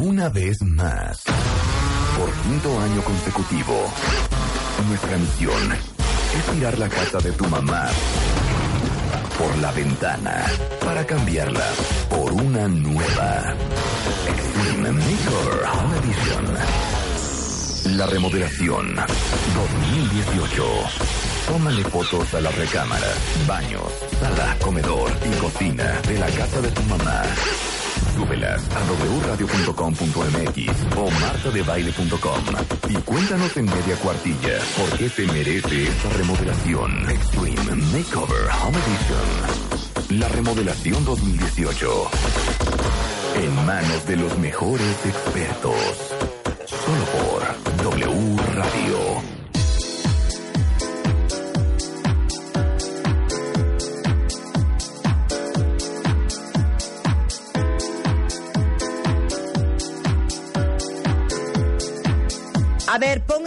Una vez más, por quinto año consecutivo, nuestra misión es tirar la casa de tu mamá por la ventana para cambiarla por una nueva Extreme Makeover Home Edition. La remodelación 2018. Tómale fotos a las recámaras, baños, sala, comedor y cocina de la casa de tu mamá. Súbelas a wradio.com.mx o martadebaile.com y cuéntanos en media cuartilla por qué te merece esta remodelación. Extreme Makeover Home Edition. La remodelación 2018. En manos de los mejores expertos.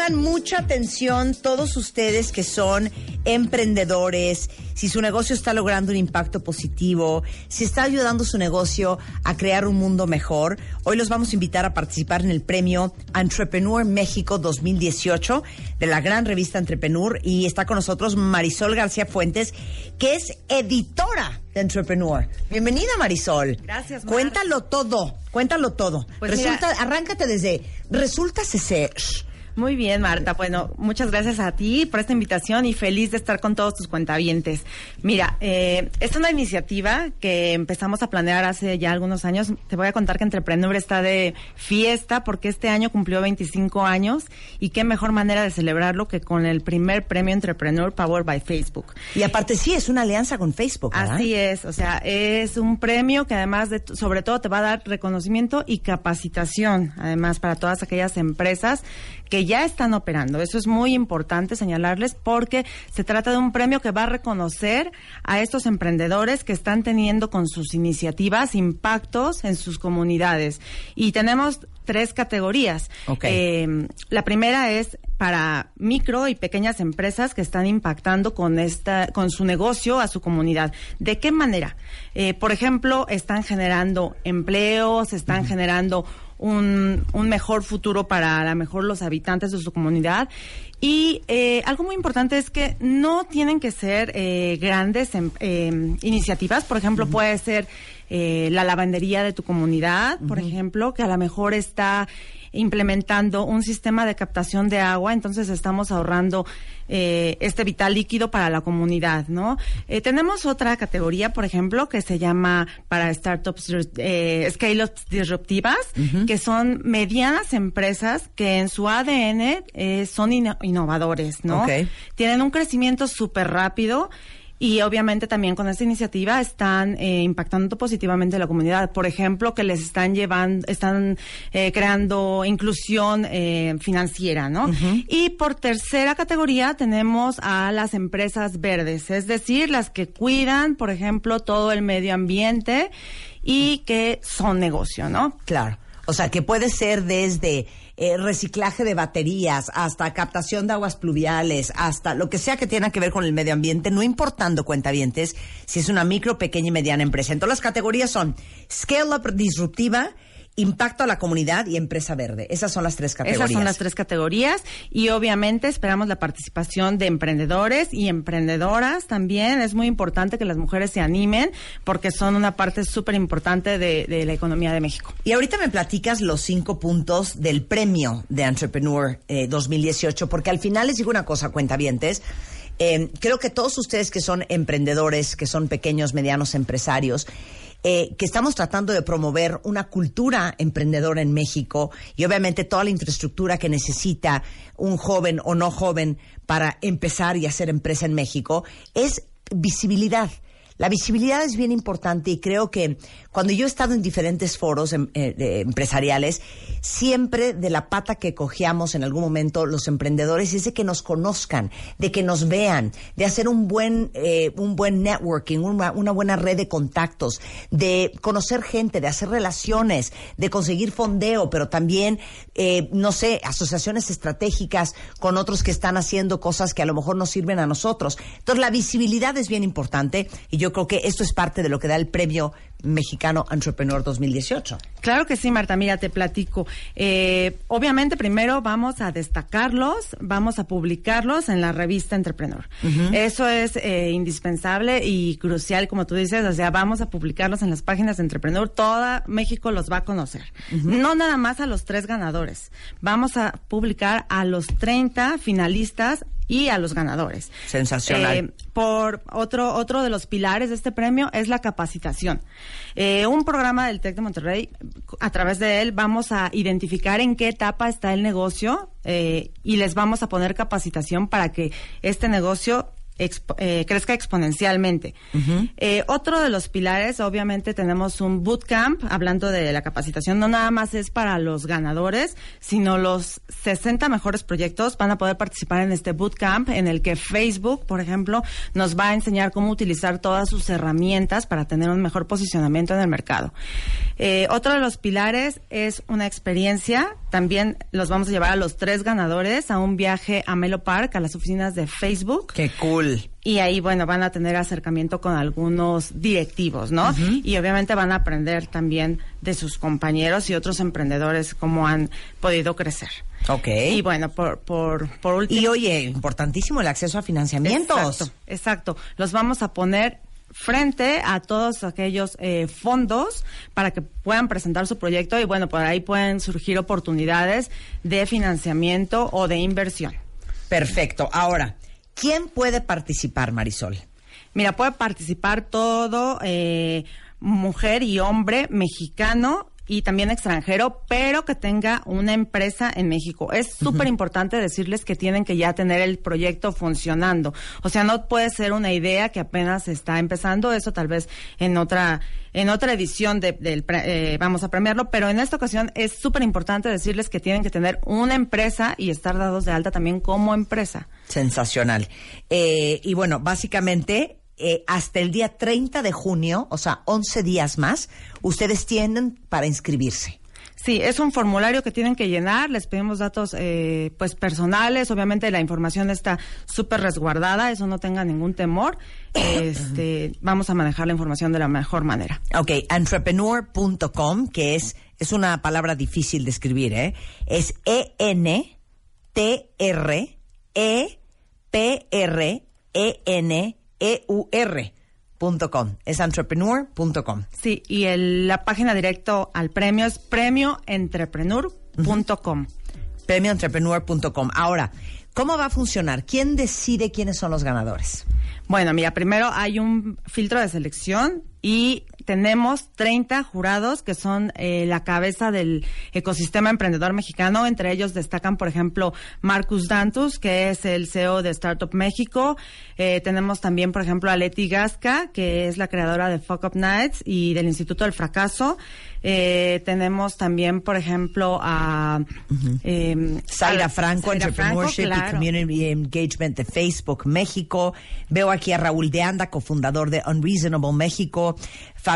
Pongan mucha atención todos ustedes que son emprendedores, si su negocio está logrando un impacto positivo, si está ayudando su negocio a crear un mundo mejor. Hoy los vamos a invitar a participar en el premio Entrepreneur México 2018 de la gran revista Entrepreneur y está con nosotros Marisol García Fuentes, que es editora de Entrepreneur. Bienvenida Marisol. Gracias, Mar. Cuéntalo todo, cuéntalo todo. Pues resulta, arráncate desde, resulta ser. Muy bien, Marta. Bueno, muchas gracias a ti por esta invitación y feliz de estar con todos tus cuentavientes. Mira, eh, es una iniciativa que empezamos a planear hace ya algunos años. Te voy a contar que Entrepreneur está de fiesta porque este año cumplió 25 años y qué mejor manera de celebrarlo que con el primer premio Entrepreneur Powered by Facebook. Y aparte sí, es una alianza con Facebook, ¿verdad? Así es, o sea, es un premio que además de, sobre todo te va a dar reconocimiento y capacitación, además para todas aquellas empresas que ya están operando. Eso es muy importante señalarles porque se trata de un premio que va a reconocer a estos emprendedores que están teniendo con sus iniciativas impactos en sus comunidades. Y tenemos tres categorías. Eh, la primera es para micro y pequeñas empresas que están impactando con esta, con su negocio a su comunidad. ¿De qué manera? Eh, por ejemplo, están generando empleos, están generando un, un mejor futuro para a lo mejor los habitantes de su comunidad. Y eh, algo muy importante es que no tienen que ser eh, grandes em- eh, iniciativas. Por ejemplo, puede ser eh, la lavandería de tu comunidad, por ejemplo, que a lo mejor está implementando un sistema de captación de agua, entonces estamos ahorrando eh, este vital líquido para la comunidad, ¿no? Eh, tenemos otra categoría, por ejemplo, que se llama para startups, eh, scale-ups disruptivas, que son medianas empresas que en su ADN eh, son innovadores, ¿no? Tienen un crecimiento súper rápido. Y obviamente también con esta iniciativa están eh, impactando positivamente a la comunidad. Por ejemplo, que les están llevando, están eh, creando inclusión eh, financiera, ¿no? Y por tercera categoría tenemos a las empresas verdes, es decir, las que cuidan, por ejemplo, todo el medio ambiente y que son negocio, ¿no? Claro. O sea, que puede ser desde eh, reciclaje de baterías hasta captación de aguas pluviales, hasta lo que sea que tenga que ver con el medio ambiente, no importando cuentavientes si es una micro, pequeña y mediana empresa. Entonces las categorías son Scale Up Disruptiva, Impacto a la Comunidad y Empresa Verde. Esas son las tres categorías. Esas son las tres categorías y obviamente esperamos la participación de emprendedores y emprendedoras también. Es muy importante que las mujeres se animen porque son una parte súper importante de, de la economía de México. Y ahorita me platicas los cinco puntos del premio de Entrepreneur eh, 2018, porque al final les digo una cosa, cuentavientes. Eh, creo que todos ustedes que son emprendedores, que son pequeños, medianos empresarios, eh, que estamos tratando de promover una cultura emprendedora en México y obviamente toda la infraestructura que necesita un joven o no joven para empezar y hacer empresa en México, es visibilidad. La visibilidad es bien importante y creo que cuando yo he estado en diferentes foros em, eh, empresariales, siempre de la pata que cogíamos en algún momento los emprendedores es de que nos conozcan, de que nos vean, de hacer un buen, eh, un buen networking, una, una buena red de contactos, de conocer gente, de hacer relaciones, de conseguir fondeo, pero también, eh, no sé, asociaciones estratégicas con otros que están haciendo cosas que a lo mejor nos sirven a nosotros. Entonces, la visibilidad es bien importante y yo creo que esto es parte de lo que da el premio Mexicano Entrepreneur 2018. Claro que sí, Marta. Mira, te platico. Eh, obviamente, primero vamos a destacarlos, vamos a publicarlos en la revista Entrepreneur. Eso es eh, indispensable y crucial, como tú dices. O sea, vamos a publicarlos en las páginas de Entrepreneur. Toda México los va a conocer. No nada más a los tres ganadores. Vamos a publicar a los 30 finalistas y a los ganadores. Sensacional. Eh, por otro, otro de los pilares de este premio es la capacitación. Eh, un programa del TEC de Monterrey, a través de él vamos a identificar en qué etapa está el negocio eh, y les vamos a poner capacitación para que este negocio eh, crezca exponencialmente. Eh, otro de los pilares, obviamente, tenemos un bootcamp, hablando de la capacitación, no nada más es para los ganadores, sino los 60 mejores proyectos van a poder participar en este bootcamp, en el que Facebook, por ejemplo, nos va a enseñar cómo utilizar todas sus herramientas para tener un mejor posicionamiento en el mercado. Eh, otro de los pilares es una experiencia, también los vamos a llevar a los tres ganadores a un viaje a Melo Park, a las oficinas de Facebook. ¡Qué cool! Y ahí, bueno, van a tener acercamiento con algunos directivos, ¿no? Y obviamente van a aprender también de sus compañeros y otros emprendedores cómo han podido crecer. Ok. Y bueno, por, por, por último. Y oye, importantísimo el acceso a financiamientos. Exacto, exacto. Los vamos a poner frente a todos aquellos eh, fondos para que puedan presentar su proyecto y bueno, por ahí pueden surgir oportunidades de financiamiento o de inversión. Perfecto. Ahora, ¿Quién puede participar, Marisol? Mira, puede participar todo eh, mujer y hombre mexicano y también extranjero, pero que tenga una empresa en México. Es súper importante decirles que tienen que ya tener el proyecto funcionando. O sea, no puede ser una idea que apenas está empezando, eso tal vez en otra en otra edición de, del eh, vamos a premiarlo, pero en esta ocasión es súper importante decirles que tienen que tener una empresa y estar dados de alta también como empresa. Sensacional. Eh, y bueno, básicamente eh, hasta el día 30 de junio, o sea, 11 días más, ustedes tienen para inscribirse. Sí, es un formulario que tienen que llenar, les pedimos datos eh, pues personales, obviamente la información está súper resguardada, eso no tenga ningún temor, este, vamos a manejar la información de la mejor manera. Ok, entrepreneur.com, que es, es una palabra difícil de escribir, ¿eh? Es Eur.com. Es entrepreneur.com. Sí, y la página directo al premio es premioentrepreneur.com. Premioentrepreneur.com. Ahora, ¿cómo va a funcionar? ¿Quién decide quiénes son los ganadores? Bueno, mira, primero hay un filtro de selección y tenemos 30 jurados que son eh, la cabeza del ecosistema emprendedor mexicano. Entre ellos destacan, por ejemplo, Marcus Dantus, que es el CEO de Startup México. Eh, tenemos también, por ejemplo, a Leti Gasca, que es la creadora de Fuck Up Nights y del Instituto del Fracaso. Eh, tenemos también, por ejemplo, a eh, Zaira Franco, Entrepreneurship y Community Engagement de Facebook México. Veo aquí a Raúl de Anda, cofundador de Unreasonable México.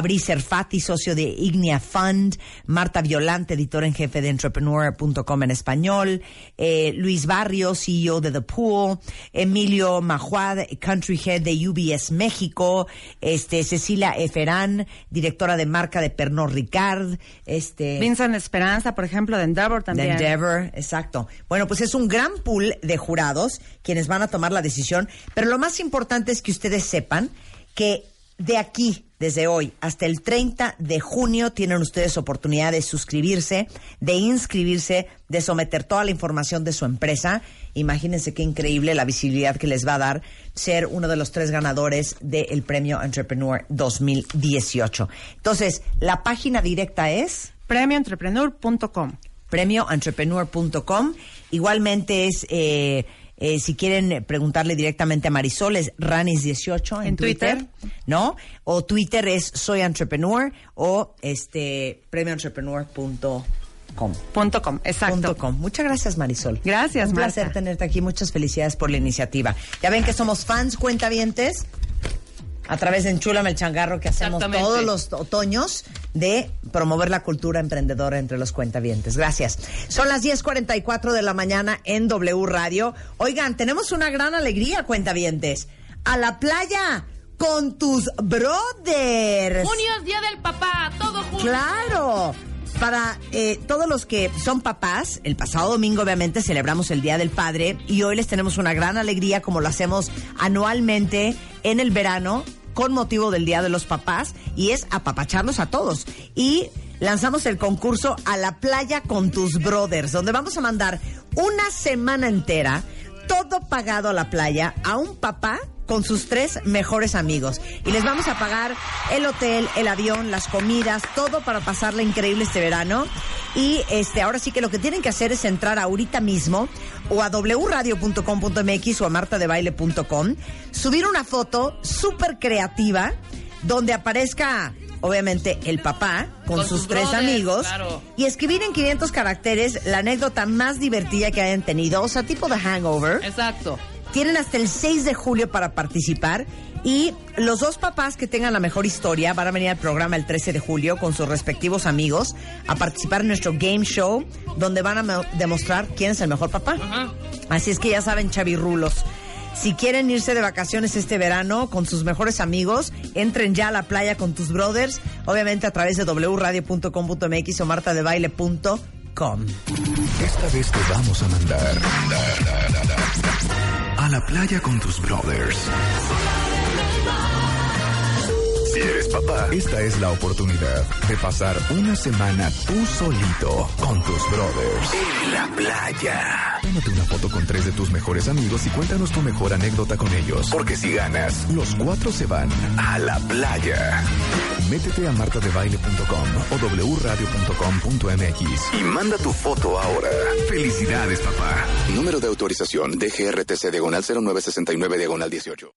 Fabrice Erfati, socio de Ignia Fund, Marta Violante, editor en jefe de entrepreneur.com en español, eh, Luis Barrio, CEO de The Pool, Emilio Majuad, Country Head de UBS México, este, Cecilia Eferán, directora de marca de Pernod Ricard, este... Vincent Esperanza, por ejemplo, de Endeavor también. De Endeavor, exacto. Bueno, pues es un gran pool de jurados quienes van a tomar la decisión, pero lo más importante es que ustedes sepan que de aquí, desde hoy, hasta el 30 de junio, tienen ustedes oportunidad de suscribirse, de inscribirse, de someter toda la información de su empresa. Imagínense qué increíble la visibilidad que les va a dar ser uno de los tres ganadores del Premio Entrepreneur 2018. Entonces, la página directa es premioentrepreneur.com. Premioentrepreneur.com. Igualmente es... Eh, Eh, si quieren preguntarle directamente a Marisol, es Ranis18 en, En Twitter, Twitter. ¿no? O Twitter es Soy Entrepreneur o este premioentrepreneur.com. Punto com, exacto. Punto com. Muchas gracias, Marisol. Gracias, Un placer tenerte aquí. Muchas felicidades por la iniciativa. Ya ven que somos fans cuentavientes a través de Enchúlame el Changarro que hacemos todos los otoños de promover la cultura emprendedora entre los cuentavientes. Gracias. Son las 10.44 de la mañana en W Radio. Oigan, tenemos una gran alegría, cuentavientes. A la playa con tus brothers. Junio es Día del Papá, todo junio. Claro. Para eh, todos los que son papás, el pasado domingo obviamente celebramos el Día del Padre y hoy les tenemos una gran alegría como lo hacemos anualmente en el verano con motivo del Día de los Papás y es apapacharlos a todos. Y lanzamos el concurso a la playa con tus brothers, donde vamos a mandar una semana entera todo pagado a la playa a un papá con sus tres mejores amigos. Y les vamos a pagar el hotel, el avión, las comidas, todo para pasarla increíble este verano. Y este, ahora sí que lo que tienen que hacer es entrar ahorita mismo o a wradio.com.mx o a martadebaile.com, subir una foto súper creativa donde aparezca obviamente el papá con, Con sus, sus tres brothers, amigos claro. y escribir en 500 caracteres la anécdota más divertida que hayan tenido, o sea, tipo de hangover. Exacto. Tienen hasta el 6 de julio para participar y los dos papás que tengan la mejor historia van a venir al programa el 13 de julio con sus respectivos amigos a participar en nuestro game show donde van a demostrar quién es el mejor papá. Ajá. Así es que ya saben, chavirrulos. Si quieren irse de vacaciones este verano con sus mejores amigos, entren ya a la playa con tus brothers, obviamente a través de wradio.com.mx o martadebaile.com. Esta vez te vamos a mandar a la playa con tus brothers. Si eres papá, esta es la oportunidad de pasar una semana tú solito con tus brothers. En la playa. Tómate una foto con tres de tus mejores amigos y cuéntanos tu mejor anécdota con ellos. Porque si ganas, los cuatro se van a la playa. Métete a martadebaile.com o wradio.com.mx y manda tu foto ahora. Felicidades, papá. Número de autorización DGRTC diagonal 0969 diagonal 18.